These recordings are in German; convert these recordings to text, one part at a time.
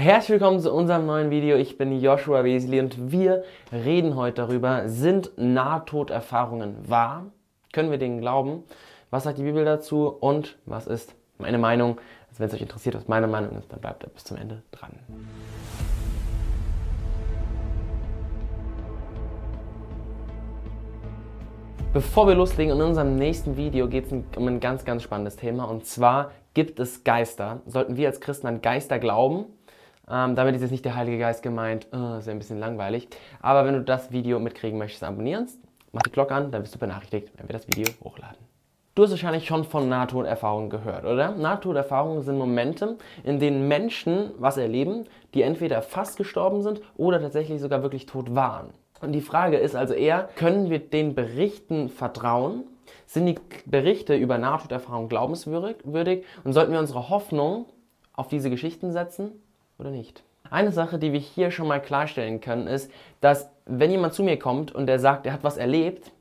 Herzlich willkommen zu unserem neuen Video. Ich bin Joshua Wesley und wir reden heute darüber, sind Nahtoderfahrungen wahr? Können wir denen glauben? Was sagt die Bibel dazu und was ist meine Meinung? Also wenn es euch interessiert, was meine Meinung ist, dann bleibt ihr bis zum Ende dran. Bevor wir loslegen, in unserem nächsten Video geht es um ein ganz, ganz spannendes Thema. Und zwar gibt es Geister. Sollten wir als Christen an Geister glauben? Ähm, damit ist jetzt nicht der Heilige Geist gemeint, oh, ist ja ein bisschen langweilig. Aber wenn du das Video mitkriegen möchtest, abonnierst, mach die Glocke an, dann wirst du benachrichtigt, wenn wir das Video hochladen. Du hast wahrscheinlich schon von Nahtoderfahrungen gehört, oder? Nahtoderfahrungen sind Momente, in denen Menschen was erleben, die entweder fast gestorben sind oder tatsächlich sogar wirklich tot waren. Und die Frage ist also eher, können wir den Berichten vertrauen? Sind die Berichte über Nahtoderfahrungen glaubenswürdig? Und sollten wir unsere Hoffnung auf diese Geschichten setzen oder nicht? Eine Sache, die wir hier schon mal klarstellen können, ist, dass wenn jemand zu mir kommt und der sagt, er hat was erlebt,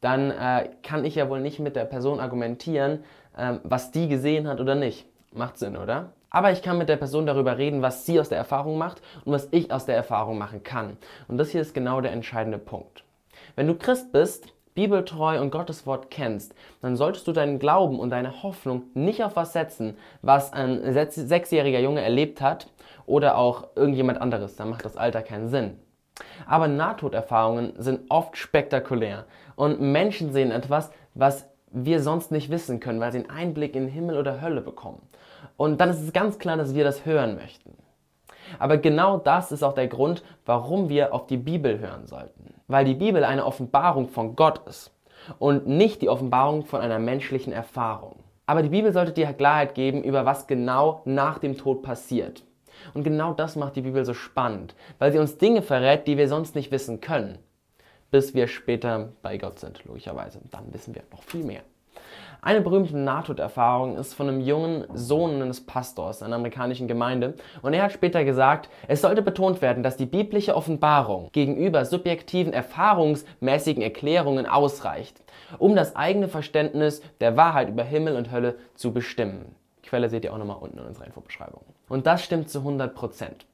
dann äh, kann ich ja wohl nicht mit der Person argumentieren, äh, was die gesehen hat oder nicht. Macht Sinn, oder? Aber ich kann mit der Person darüber reden, was sie aus der Erfahrung macht und was ich aus der Erfahrung machen kann. Und das hier ist genau der entscheidende Punkt. Wenn du Christ bist, bibeltreu und Gottes Wort kennst, dann solltest du deinen Glauben und deine Hoffnung nicht auf was setzen, was ein sechsjähriger Junge erlebt hat oder auch irgendjemand anderes. Dann macht das Alter keinen Sinn. Aber Nahtoderfahrungen sind oft spektakulär und Menschen sehen etwas, was wir sonst nicht wissen können, weil sie einen Einblick in Himmel oder Hölle bekommen. Und dann ist es ganz klar, dass wir das hören möchten. Aber genau das ist auch der Grund, warum wir auf die Bibel hören sollten. Weil die Bibel eine Offenbarung von Gott ist und nicht die Offenbarung von einer menschlichen Erfahrung. Aber die Bibel sollte dir Klarheit geben über was genau nach dem Tod passiert. Und genau das macht die Bibel so spannend, weil sie uns Dinge verrät, die wir sonst nicht wissen können. Bis wir später bei Gott sind, logischerweise. Dann wissen wir noch viel mehr. Eine berühmte Nahtoderfahrung ist von einem jungen Sohn eines Pastors einer amerikanischen Gemeinde und er hat später gesagt, es sollte betont werden, dass die biblische Offenbarung gegenüber subjektiven erfahrungsmäßigen Erklärungen ausreicht, um das eigene Verständnis der Wahrheit über Himmel und Hölle zu bestimmen. Quelle seht ihr auch nochmal unten in unserer Infobeschreibung. Und das stimmt zu 100 Prozent.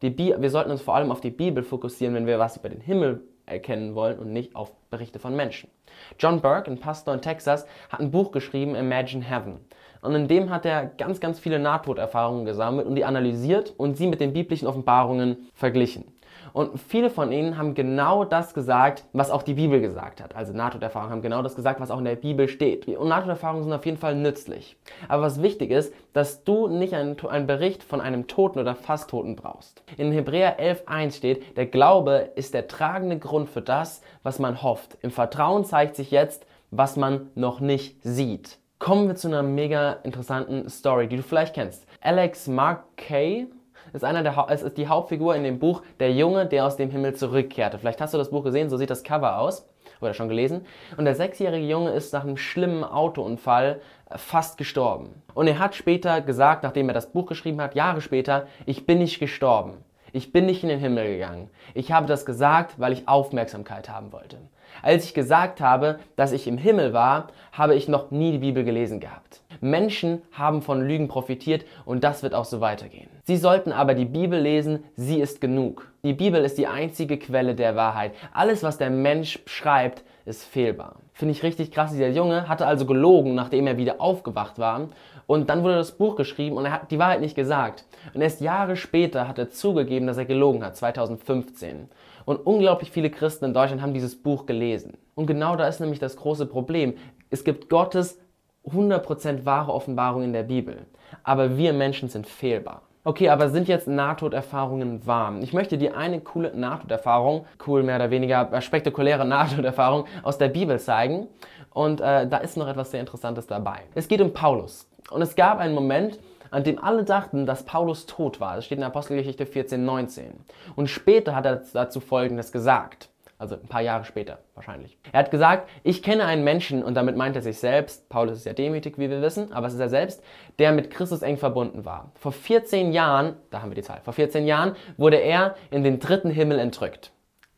wir sollten uns vor allem auf die Bibel fokussieren, wenn wir was über den Himmel erkennen wollen und nicht auf Berichte von Menschen. John Burke, ein Pastor in Texas, hat ein Buch geschrieben, Imagine Heaven. Und in dem hat er ganz, ganz viele Nahtoderfahrungen gesammelt und die analysiert und sie mit den biblischen Offenbarungen verglichen. Und viele von ihnen haben genau das gesagt, was auch die Bibel gesagt hat. Also Nahtoderfahrungen haben genau das gesagt, was auch in der Bibel steht. Und Nahtoderfahrungen sind auf jeden Fall nützlich. Aber was wichtig ist, dass du nicht einen, einen Bericht von einem Toten oder fast Toten brauchst. In Hebräer 11.1 steht, der Glaube ist der tragende Grund für das, was man hofft. Im Vertrauen zeigt sich jetzt, was man noch nicht sieht. Kommen wir zu einer mega interessanten Story, die du vielleicht kennst. Alex Mark Kay ist einer der es ist die Hauptfigur in dem Buch Der Junge, der aus dem Himmel zurückkehrte. Vielleicht hast du das Buch gesehen, so sieht das Cover aus oder schon gelesen. Und der sechsjährige Junge ist nach einem schlimmen Autounfall äh, fast gestorben. Und er hat später gesagt, nachdem er das Buch geschrieben hat, Jahre später, ich bin nicht gestorben. Ich bin nicht in den Himmel gegangen. Ich habe das gesagt, weil ich Aufmerksamkeit haben wollte. Als ich gesagt habe, dass ich im Himmel war, habe ich noch nie die Bibel gelesen gehabt. Menschen haben von Lügen profitiert und das wird auch so weitergehen. Sie sollten aber die Bibel lesen, sie ist genug. Die Bibel ist die einzige Quelle der Wahrheit. Alles, was der Mensch schreibt, ist fehlbar. Finde ich richtig krass. Dieser Junge hatte also gelogen, nachdem er wieder aufgewacht war. Und dann wurde das Buch geschrieben und er hat die Wahrheit nicht gesagt. Und erst Jahre später hat er zugegeben, dass er gelogen hat, 2015. Und unglaublich viele Christen in Deutschland haben dieses Buch gelesen. Und genau da ist nämlich das große Problem. Es gibt Gottes 100% wahre Offenbarung in der Bibel. Aber wir Menschen sind fehlbar. Okay, aber sind jetzt Nahtoderfahrungen warm? Ich möchte dir eine coole Nahtoderfahrung, cool mehr oder weniger spektakuläre Nahtoderfahrung aus der Bibel zeigen. Und äh, da ist noch etwas sehr Interessantes dabei. Es geht um Paulus. Und es gab einen Moment, an dem alle dachten, dass Paulus tot war. Das steht in der Apostelgeschichte 14, 19. Und später hat er dazu Folgendes gesagt. Also ein paar Jahre später wahrscheinlich. Er hat gesagt, ich kenne einen Menschen, und damit meint er sich selbst, Paulus ist ja demütig, wie wir wissen, aber es ist er selbst, der mit Christus eng verbunden war. Vor 14 Jahren, da haben wir die Zahl, vor 14 Jahren wurde er in den dritten Himmel entrückt.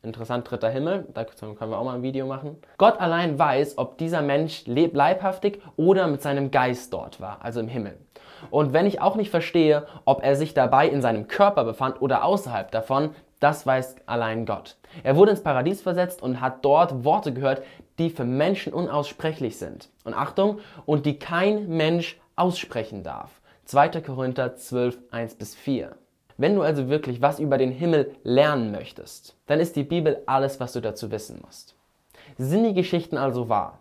Interessant, dritter Himmel, da können wir auch mal ein Video machen. Gott allein weiß, ob dieser Mensch leibhaftig oder mit seinem Geist dort war, also im Himmel. Und wenn ich auch nicht verstehe, ob er sich dabei in seinem Körper befand oder außerhalb davon, das weiß allein Gott. Er wurde ins Paradies versetzt und hat dort Worte gehört, die für Menschen unaussprechlich sind. Und Achtung, und die kein Mensch aussprechen darf. 2. Korinther 12, 1 bis 4. Wenn du also wirklich was über den Himmel lernen möchtest, dann ist die Bibel alles, was du dazu wissen musst. Sind die Geschichten also wahr?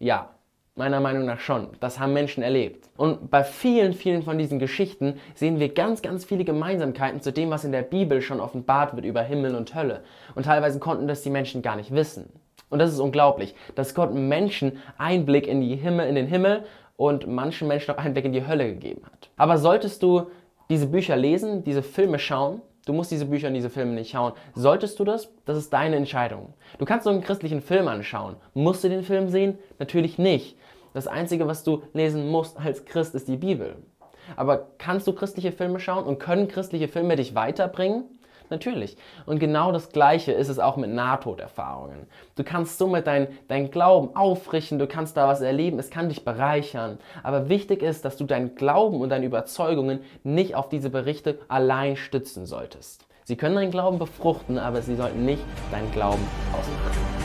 Ja, meiner Meinung nach schon. Das haben Menschen erlebt. Und bei vielen, vielen von diesen Geschichten sehen wir ganz, ganz viele Gemeinsamkeiten zu dem, was in der Bibel schon offenbart wird über Himmel und Hölle. Und teilweise konnten das die Menschen gar nicht wissen. Und das ist unglaublich, dass Gott Menschen Einblick in, die Himmel, in den Himmel und manchen Menschen auch Einblick in die Hölle gegeben hat. Aber solltest du diese Bücher lesen, diese Filme schauen, du musst diese Bücher und diese Filme nicht schauen. Solltest du das? Das ist deine Entscheidung. Du kannst so einen christlichen Film anschauen. Musst du den Film sehen? Natürlich nicht. Das Einzige, was du lesen musst als Christ, ist die Bibel. Aber kannst du christliche Filme schauen und können christliche Filme dich weiterbringen? Natürlich. Und genau das Gleiche ist es auch mit Nahtoderfahrungen. Du kannst somit deinen dein Glauben aufrichten, du kannst da was erleben, es kann dich bereichern. Aber wichtig ist, dass du deinen Glauben und deine Überzeugungen nicht auf diese Berichte allein stützen solltest. Sie können deinen Glauben befruchten, aber sie sollten nicht deinen Glauben ausmachen.